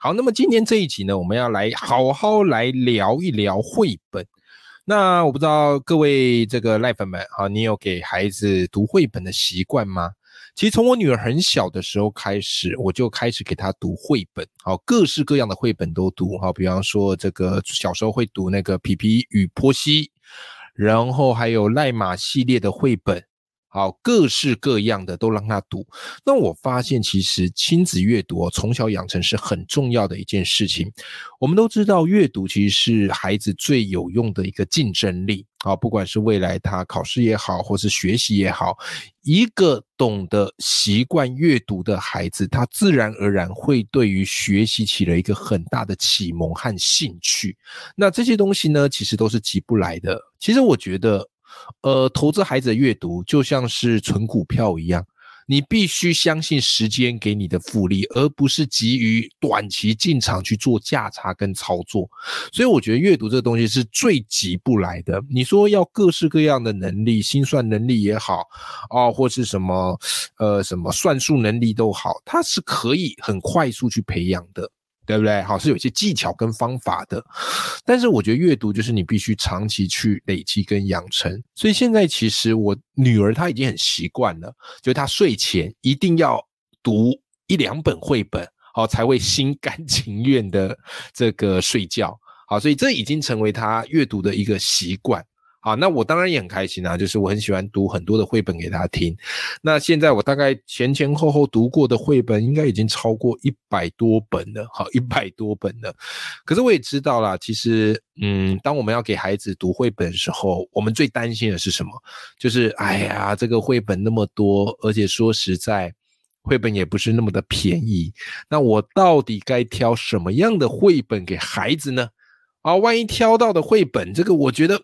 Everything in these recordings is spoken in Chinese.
好，那么今天这一集呢，我们要来好好来聊一聊绘本。那我不知道各位这个赖粉们，好，你有给孩子读绘本的习惯吗？其实从我女儿很小的时候开始，我就开始给她读绘本，好，各式各样的绘本都读，好，比方说这个小时候会读那个皮皮与波西，然后还有赖马系列的绘本。好，各式各样的都让他读。那我发现，其实亲子阅读从小养成是很重要的一件事情。我们都知道，阅读其实是孩子最有用的一个竞争力。好，不管是未来他考试也好，或是学习也好，一个懂得习惯阅读的孩子，他自然而然会对于学习起了一个很大的启蒙和兴趣。那这些东西呢，其实都是急不来的。其实我觉得。呃，投资孩子的阅读就像是存股票一样，你必须相信时间给你的复利，而不是急于短期进场去做价差跟操作。所以我觉得阅读这个东西是最急不来的。你说要各式各样的能力，心算能力也好，啊，或是什么呃什么算术能力都好，它是可以很快速去培养的。对不对？好，是有一些技巧跟方法的，但是我觉得阅读就是你必须长期去累积跟养成。所以现在其实我女儿她已经很习惯了，就她睡前一定要读一两本绘本，好才会心甘情愿的这个睡觉。好，所以这已经成为她阅读的一个习惯。好，那我当然也很开心啊，就是我很喜欢读很多的绘本给他听。那现在我大概前前后后读过的绘本，应该已经超过一百多本了。好，一百多本了。可是我也知道啦，其实，嗯，当我们要给孩子读绘本的时候，我们最担心的是什么？就是，哎呀，这个绘本那么多，而且说实在，绘本也不是那么的便宜。那我到底该挑什么样的绘本给孩子呢？啊，万一挑到的绘本，这个我觉得。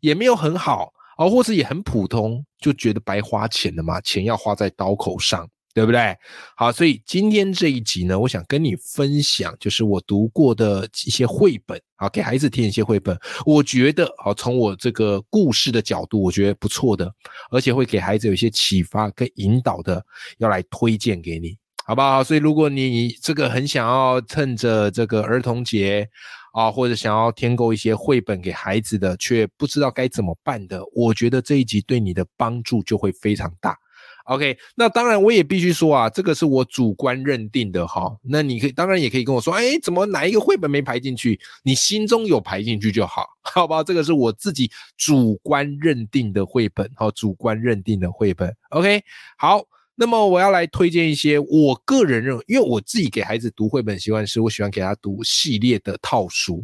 也没有很好哦，或者也很普通，就觉得白花钱了嘛，钱要花在刀口上，对不对？好，所以今天这一集呢，我想跟你分享，就是我读过的一些绘本啊，给孩子听一些绘本，我觉得好，从我这个故事的角度，我觉得不错的，而且会给孩子有一些启发跟引导的，要来推荐给你，好不好？所以如果你这个很想要趁着这个儿童节。啊，或者想要添购一些绘本给孩子的，却不知道该怎么办的，我觉得这一集对你的帮助就会非常大。OK，那当然我也必须说啊，这个是我主观认定的哈。那你可以当然也可以跟我说，哎，怎么哪一个绘本没排进去？你心中有排进去就好，好吧？这个是我自己主观认定的绘本，好，主观认定的绘本。OK，好。那么我要来推荐一些我个人认为，因为我自己给孩子读绘本习惯是，我喜欢给他读系列的套书，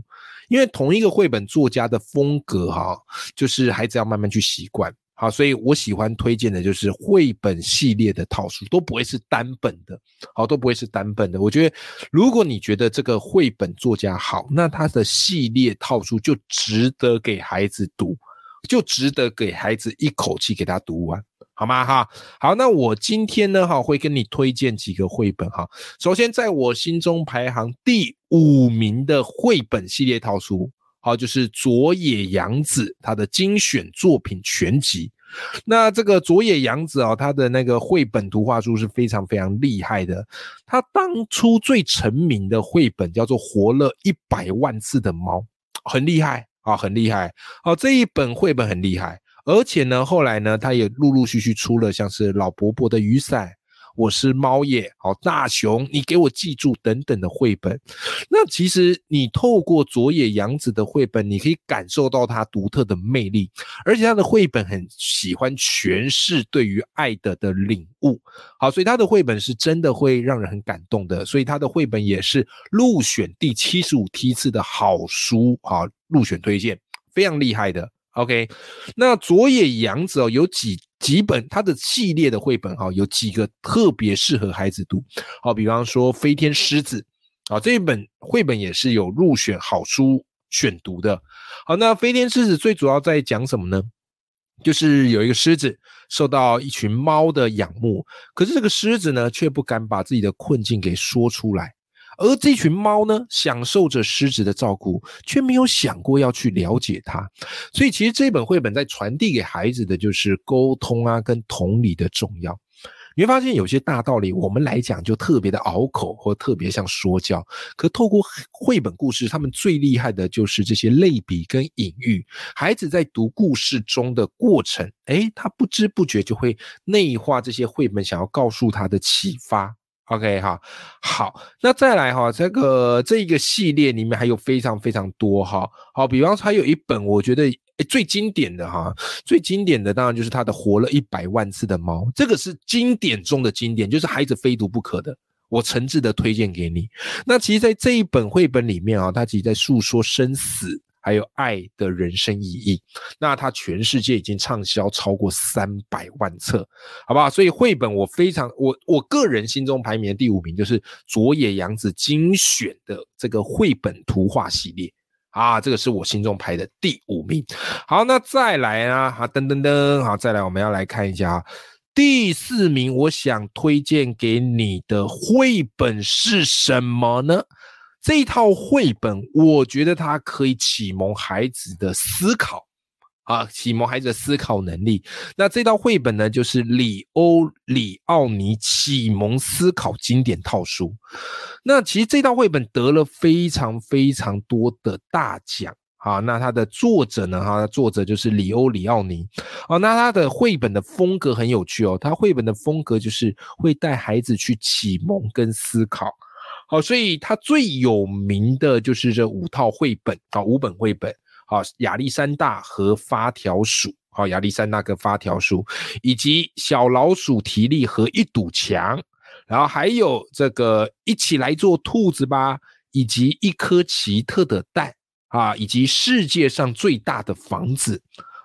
因为同一个绘本作家的风格哈，就是孩子要慢慢去习惯，好，所以我喜欢推荐的就是绘本系列的套书，都不会是单本的，好，都不会是单本的。我觉得如果你觉得这个绘本作家好，那他的系列套书就值得给孩子读，就值得给孩子一口气给他读完。好吗？哈，好，那我今天呢，哈，会跟你推荐几个绘本哈。首先，在我心中排行第五名的绘本系列套书，好，就是佐野洋子他的精选作品全集。那这个佐野洋子啊，他的那个绘本图画书是非常非常厉害的。他当初最成名的绘本叫做《活了一百万次的猫》，很厉害啊，很厉害。好，这一本绘本很厉害。而且呢，后来呢，他也陆陆续续出了像是老伯伯的雨伞，我是猫耶，好大熊，你给我记住等等的绘本。那其实你透过佐野洋子的绘本，你可以感受到他独特的魅力，而且他的绘本很喜欢诠释对于爱的的领悟。好，所以他的绘本是真的会让人很感动的。所以他的绘本也是入选第七十五梯次的好书，好入选推荐，非常厉害的。OK，那佐野洋子哦，有几几本他的系列的绘本哈，有几个特别适合孩子读，好，比方说飞天狮子，啊，这一本绘本也是有入选好书选读的。好，那飞天狮子最主要在讲什么呢？就是有一个狮子受到一群猫的仰慕，可是这个狮子呢，却不敢把自己的困境给说出来。而这群猫呢，享受着狮子的照顾，却没有想过要去了解它。所以，其实这本绘本在传递给孩子的就是沟通啊，跟同理的重要。你会发现有些大道理，我们来讲就特别的拗口，或特别像说教。可透过绘本故事，他们最厉害的就是这些类比跟隐喻。孩子在读故事中的过程，诶，他不知不觉就会内化这些绘本想要告诉他的启发。OK 哈，好，那再来哈，这个这一个系列里面还有非常非常多哈，好，比方说还有一本我觉得最经典的哈，最经典的当然就是他的活了一百万次的猫，这个是经典中的经典，就是孩子非读不可的，我诚挚的推荐给你。那其实，在这一本绘本里面啊，它其实在诉说生死。还有爱的人生意义，那它全世界已经畅销超过三百万册，好不好？所以绘本我非常我我个人心中排名的第五名就是佐野洋子精选的这个绘本图画系列啊，这个是我心中排的第五名。好，那再来啊，好噔噔噔，好再来，我们要来看一下第四名，我想推荐给你的绘本是什么呢？这一套绘本，我觉得它可以启蒙孩子的思考啊，启蒙孩子的思考能力。那这套绘本呢，就是里欧里奥尼启蒙思考经典套书。那其实这套绘本得了非常非常多的大奖啊。那它的作者呢，哈，作者就是里欧里奥尼。哦，那他的绘本的风格很有趣哦，他绘本的风格就是会带孩子去启蒙跟思考。哦，所以它最有名的就是这五套绘本啊，五本绘本。好，亚历山大和发条鼠，好，亚历山大跟发条鼠，以及小老鼠提利和一堵墙，然后还有这个一起来做兔子吧，以及一颗奇特的蛋啊，以及世界上最大的房子。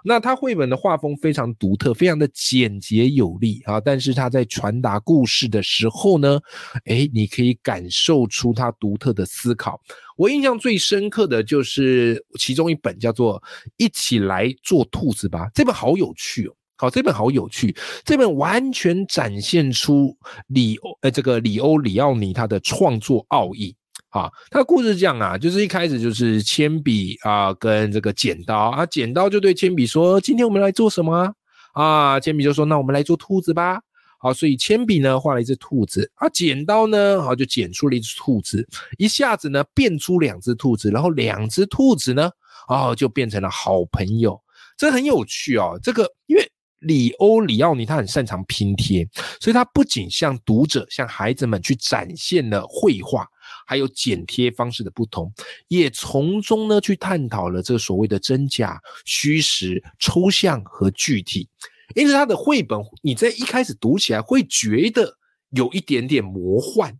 那他绘本的画风非常独特，非常的简洁有力啊！但是他在传达故事的时候呢，哎，你可以感受出他独特的思考。我印象最深刻的就是其中一本叫做《一起来做兔子吧》，这本好有趣哦！好，这本好有趣，这本完全展现出里欧呃这个里欧里奥尼他的创作奥义。啊，他故事讲啊，就是一开始就是铅笔啊跟这个剪刀啊，剪刀就对铅笔说：“今天我们来做什么？”啊，啊铅笔就说：“那我们来做兔子吧。”好，所以铅笔呢画了一只兔子，啊，剪刀呢好就剪出了一只兔子，一下子呢变出两只兔子，然后两只兔子呢哦就变成了好朋友，这很有趣哦。这个因为里欧里奥尼他很擅长拼贴，所以他不仅向读者、向孩子们去展现了绘画。还有剪贴方式的不同，也从中呢去探讨了这个所谓的真假、虚实、抽象和具体。因此，他的绘本你在一开始读起来会觉得有一点点魔幻，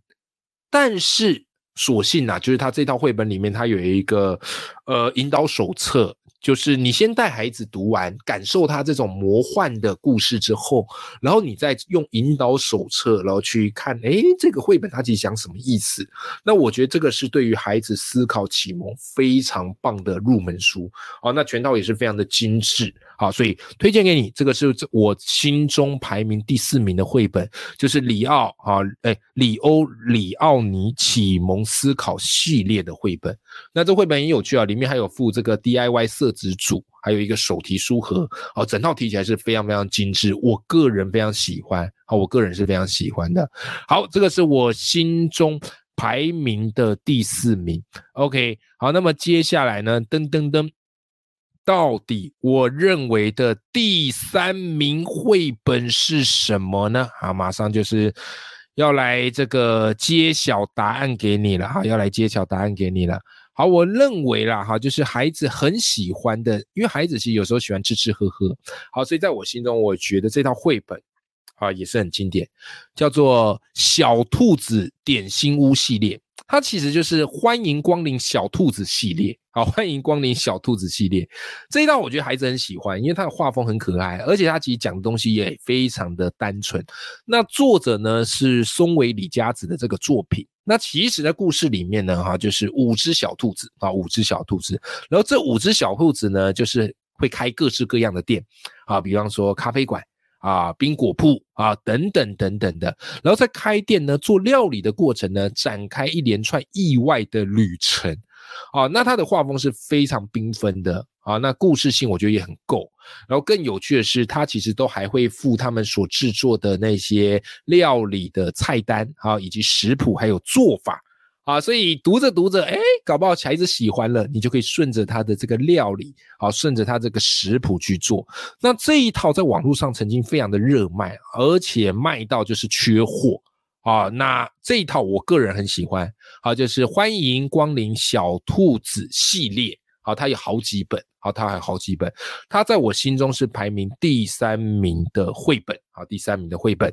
但是所幸啊，就是他这套绘本里面，他有一个呃引导手册。就是你先带孩子读完，感受他这种魔幻的故事之后，然后你再用引导手册，然后去看，哎，这个绘本它其实讲什么意思？那我觉得这个是对于孩子思考启蒙非常棒的入门书。好，那全套也是非常的精致。好，所以推荐给你，这个是我心中排名第四名的绘本，就是里奥啊，哎，里欧里奥尼启蒙思考系列的绘本。那这绘本很有趣啊，里面还有附这个 DIY 色纸组，还有一个手提书盒，哦，整套提起来是非常非常精致，我个人非常喜欢，好，我个人是非常喜欢的。好，这个是我心中排名的第四名。OK，好，那么接下来呢，噔噔噔。到底我认为的第三名绘本是什么呢？好，马上就是要来这个揭晓答案给你了哈，要来揭晓答案给你了。好，我认为啦哈，就是孩子很喜欢的，因为孩子其实有时候喜欢吃吃喝喝。好，所以在我心中，我觉得这套绘本啊也是很经典，叫做《小兔子点心屋》系列。它其实就是欢迎光临小兔子系列，好，欢迎光临小兔子系列这一套，我觉得孩子很喜欢，因为它的画风很可爱，而且它其实讲的东西也非常的单纯。那作者呢是松尾李佳子的这个作品。那其实在，故事里面呢，哈，就是五只小兔子啊，五只小兔子。然后这五只小兔子呢，就是会开各式各样的店啊，比方说咖啡馆啊、冰果铺啊等等等等的。然后在开店呢，做料理的过程呢，展开一连串意外的旅程。啊，那他的画风是非常缤纷的啊，那故事性我觉得也很够。然后更有趣的是，他其实都还会附他们所制作的那些料理的菜单啊，以及食谱还有做法啊，所以读着读着，哎，搞不好孩子喜欢了，你就可以顺着他的这个料理啊，顺着他这个食谱去做。那这一套在网络上曾经非常的热卖，而且卖到就是缺货。啊，那这一套我个人很喜欢，好，就是欢迎光临小兔子系列，好，它有好几本，好，它还有好几本，它在我心中是排名第三名的绘本，好，第三名的绘本，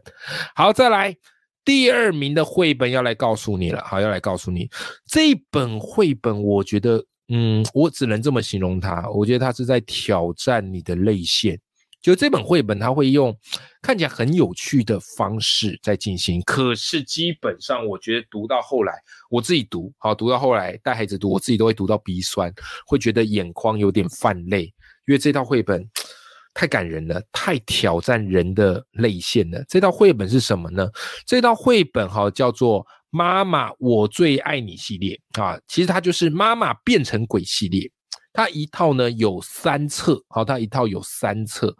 好，再来第二名的绘本要来告诉你了，好，要来告诉你。这本绘本，我觉得，嗯，我只能这么形容它，我觉得它是在挑战你的泪腺。就这本绘本，它会用 看起来很有趣的方式在进行，可是基本上我觉得读到后来，我自己读好读到后来带孩子读，我自己都会读到鼻酸，会觉得眼眶有点泛泪，因为这套绘本 太感人了，太挑战人的泪腺了。这套绘本是什么呢？这套绘本哈叫做《妈妈我最爱你》系列啊，其实它就是妈妈变成鬼系列。它一套呢有三册，好，它一套有三册。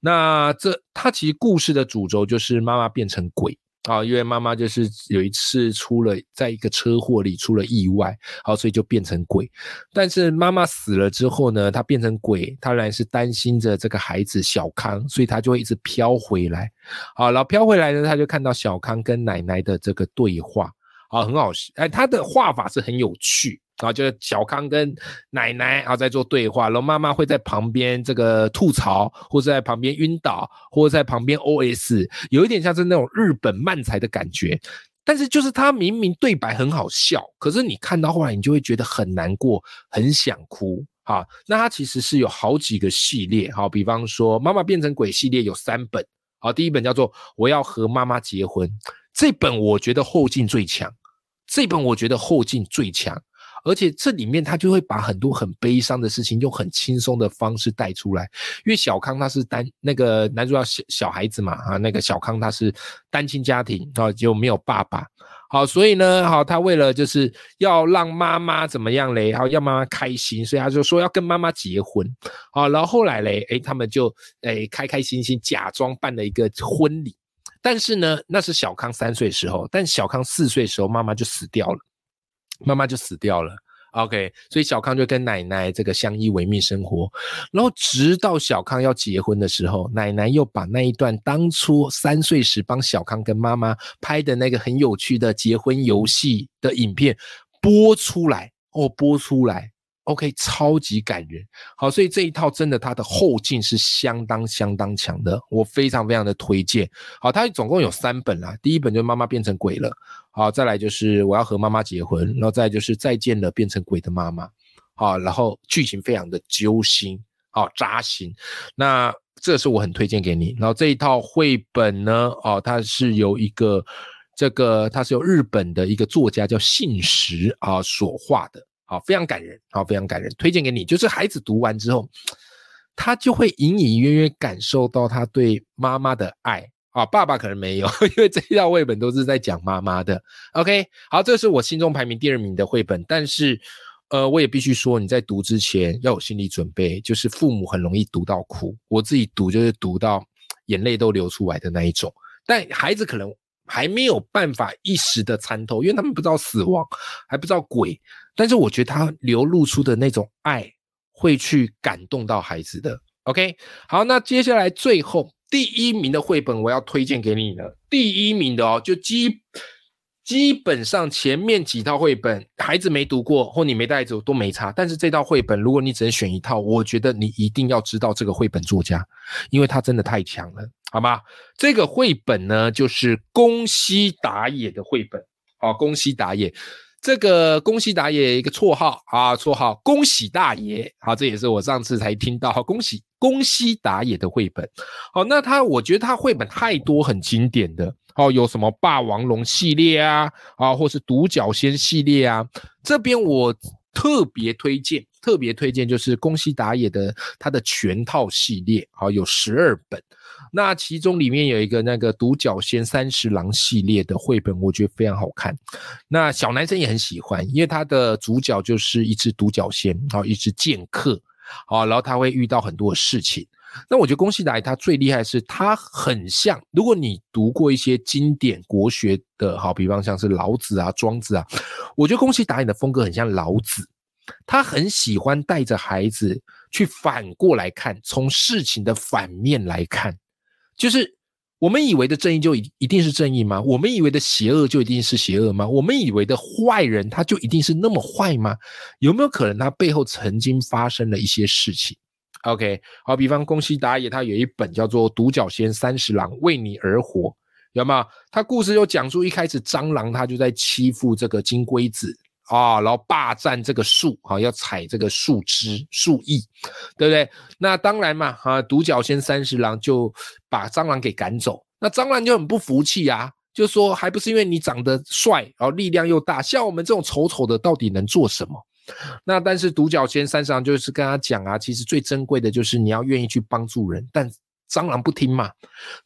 那这它其实故事的主轴就是妈妈变成鬼啊，因为妈妈就是有一次出了在一个车祸里出了意外，好，所以就变成鬼。但是妈妈死了之后呢，她变成鬼，她然是担心着这个孩子小康，所以她就会一直飘回来。好，然后飘回来呢，她就看到小康跟奶奶的这个对话，啊，很好，哎，他的画法是很有趣。啊，就是小康跟奶奶啊在做对话，然后妈妈会在旁边这个吐槽，或者在旁边晕倒，或者在旁边 OS，有一点像是那种日本漫才的感觉。但是就是他明明对白很好笑，可是你看到后来你就会觉得很难过，很想哭。啊，那他其实是有好几个系列，好，比方说妈妈变成鬼系列有三本，好，第一本叫做我要和妈妈结婚，这本我觉得后劲最强，这本我觉得后劲最强。而且这里面他就会把很多很悲伤的事情用很轻松的方式带出来，因为小康他是单那个男主角小小孩子嘛啊，那个小康他是单亲家庭啊，就没有爸爸，好，所以呢，好，他为了就是要让妈妈怎么样嘞，好，要妈妈开心，所以他就说要跟妈妈结婚，好，然后后来嘞，诶，他们就诶开开心心假装办了一个婚礼，但是呢，那是小康三岁时候，但小康四岁时候妈妈就死掉了。妈妈就死掉了，OK，所以小康就跟奶奶这个相依为命生活，然后直到小康要结婚的时候，奶奶又把那一段当初三岁时帮小康跟妈妈拍的那个很有趣的结婚游戏的影片播出来，哦，播出来。OK，超级感人，好，所以这一套真的它的后劲是相当相当强的，我非常非常的推荐。好，它总共有三本啦，第一本就是妈妈变成鬼了，好，再来就是我要和妈妈结婚，然后再就是再见了变成鬼的妈妈，好，然后剧情非常的揪心，好扎心，那这是我很推荐给你。然后这一套绘本呢，哦，它是由一个这个它是由日本的一个作家叫信实啊所画的。好，非常感人，好，非常感人，推荐给你。就是孩子读完之后，他就会隐隐约约感受到他对妈妈的爱啊，爸爸可能没有，因为这一套绘本都是在讲妈妈的。OK，好，这是我心中排名第二名的绘本，但是，呃，我也必须说，你在读之前要有心理准备，就是父母很容易读到哭，我自己读就是读到眼泪都流出来的那一种，但孩子可能。还没有办法一时的参透，因为他们不知道死亡，还不知道鬼。但是我觉得他流露出的那种爱，会去感动到孩子的。OK，好，那接下来最后第一名的绘本，我要推荐给你了。第一名的哦，就基基本上前面几套绘本，孩子没读过或你没带走都没差。但是这套绘本，如果你只能选一套，我觉得你一定要知道这个绘本作家，因为他真的太强了。好吗？这个绘本呢，就是宫西达也的绘本。好，宫西达也，这个宫西达也一个绰号啊，绰号恭喜大爷。好，这也是我上次才听到。恭喜恭喜达也的绘本。好，那他我觉得他绘本太多很经典的。哦，有什么霸王龙系列啊，啊，或是独角仙系列啊，这边我特别推荐，特别推荐就是宫西达也的他的全套系列，好，有十二本。那其中里面有一个那个独角仙三十郎系列的绘本，我觉得非常好看。那小男生也很喜欢，因为他的主角就是一只独角仙，好，一只剑客，好，然后他会遇到很多事情。那我觉得宫西达也他最厉害是，他很像，如果你读过一些经典国学的，好，比方像是老子啊、庄子啊，我觉得宫西达也的风格很像老子，他很喜欢带着孩子去反过来看，从事情的反面来看。就是我们以为的正义就一一定是正义吗？我们以为的邪恶就一定是邪恶吗？我们以为的坏人他就一定是那么坏吗？有没有可能他背后曾经发生了一些事情？OK，好，比方宫西达也他有一本叫做《独角仙三十郎为你而活》，有没有？他故事又讲述一开始蟑螂他就在欺负这个金龟子。啊，然后霸占这个树，啊，要采这个树枝、树叶，对不对？那当然嘛，啊，独角仙三十郎就把蟑螂给赶走。那蟑螂就很不服气啊，就说还不是因为你长得帅，然后力量又大，像我们这种丑丑的，到底能做什么？那但是独角仙山上就是跟他讲啊，其实最珍贵的就是你要愿意去帮助人，但。蟑螂不听嘛，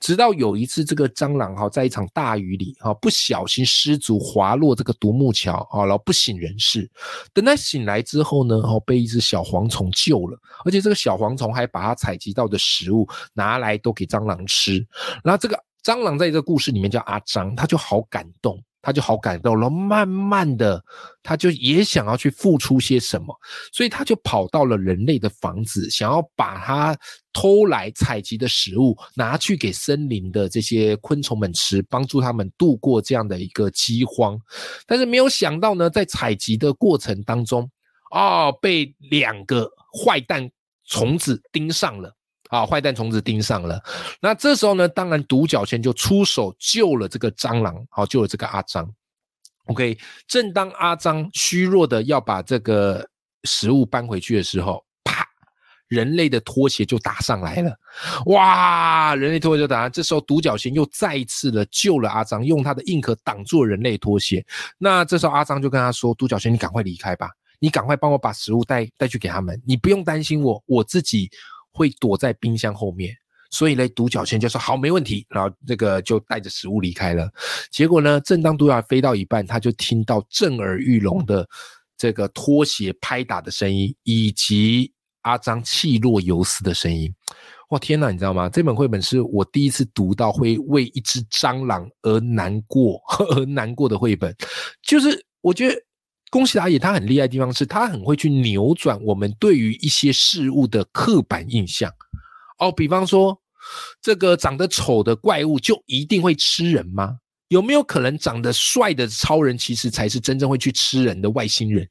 直到有一次，这个蟑螂哈，在一场大雨里哈，不小心失足滑落这个独木桥啊，然后不省人事。等他醒来之后呢，哦，被一只小蝗虫救了，而且这个小蝗虫还把他采集到的食物拿来都给蟑螂吃。然后这个蟑螂在这个故事里面叫阿张，他就好感动。他就好感动了，慢慢的，他就也想要去付出些什么，所以他就跑到了人类的房子，想要把他偷来采集的食物拿去给森林的这些昆虫们吃，帮助他们度过这样的一个饥荒。但是没有想到呢，在采集的过程当中，哦，被两个坏蛋虫子盯上了。啊！坏蛋虫子盯上了，那这时候呢，当然独角仙就出手救了这个蟑螂，好救了这个阿张。OK，正当阿张虚弱的要把这个食物搬回去的时候，啪！人类的拖鞋就打上来了。哇！人类拖鞋就打上，这时候独角仙又再一次的救了阿张，用他的硬壳挡住人类拖鞋。那这时候阿张就跟他说：“独角仙，你赶快离开吧，你赶快帮我把食物带带去给他们，你不用担心我，我自己。”会躲在冰箱后面，所以呢，独角仙就说好，没问题，然后这个就带着食物离开了。结果呢，正当独角飞到一半，他就听到震耳欲聋的这个拖鞋拍打的声音，以及阿张气若游丝的声音。哇，天哪，你知道吗？这本绘本是我第一次读到会为一只蟑螂而难过 而难过的绘本。就是我觉得。宫西达也，他很厉害的地方是他很会去扭转我们对于一些事物的刻板印象。哦，比方说，这个长得丑的怪物就一定会吃人吗？有没有可能长得帅的超人其实才是真正会去吃人的外星人？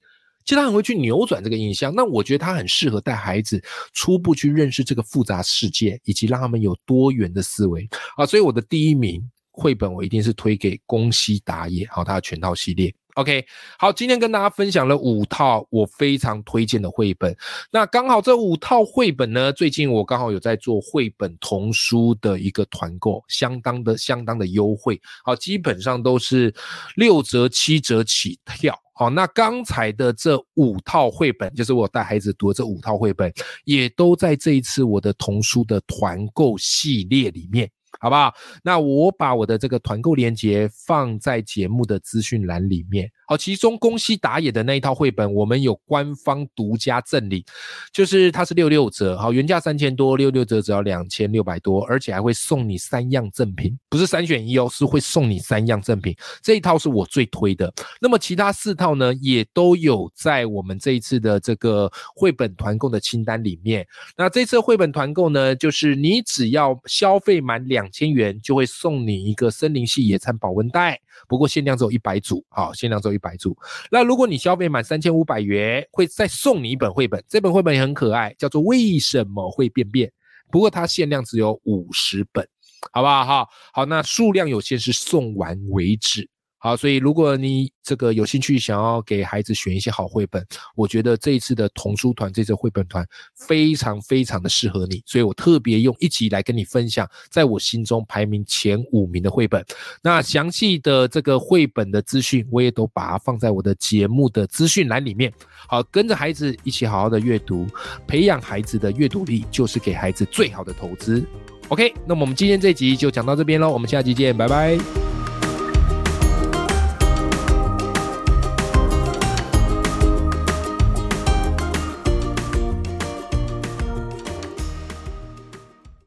其实他很会去扭转这个印象。那我觉得他很适合带孩子初步去认识这个复杂世界，以及让他们有多元的思维啊。所以我的第一名绘本我一定是推给宫西达也，好，他的全套系列。OK，好，今天跟大家分享了五套我非常推荐的绘本。那刚好这五套绘本呢，最近我刚好有在做绘本童书的一个团购，相当的相当的优惠。好，基本上都是六折七折起跳。好，那刚才的这五套绘本，就是我带孩子读的这五套绘本，也都在这一次我的童书的团购系列里面。好不好？那我把我的这个团购链接放在节目的资讯栏里面。好，其中宫西达也的那一套绘本，我们有官方独家赠礼，就是它是六六折，好，原价三千多，六六折只要两千六百多，而且还会送你三样赠品，不是三选一哦，是会送你三样赠品。这一套是我最推的。那么其他四套呢，也都有在我们这一次的这个绘本团购的清单里面。那这次绘本团购呢，就是你只要消费满两。千元就会送你一个森林系野餐保温袋，不过限量只有一百组，好，限量只有一百组。那如果你消费满三千五百元，会再送你一本绘本，这本绘本也很可爱，叫做《为什么会便便》，不过它限量只有五十本，好不好？哈，好，那数量有限，是送完为止。好，所以如果你这个有兴趣想要给孩子选一些好绘本，我觉得这一次的童书团，这次绘本团非常非常的适合你，所以我特别用一集来跟你分享，在我心中排名前五名的绘本。那详细的这个绘本的资讯，我也都把它放在我的节目的资讯栏里面。好，跟着孩子一起好好的阅读，培养孩子的阅读力，就是给孩子最好的投资。OK，那么我们今天这集就讲到这边喽，我们下期见，拜拜。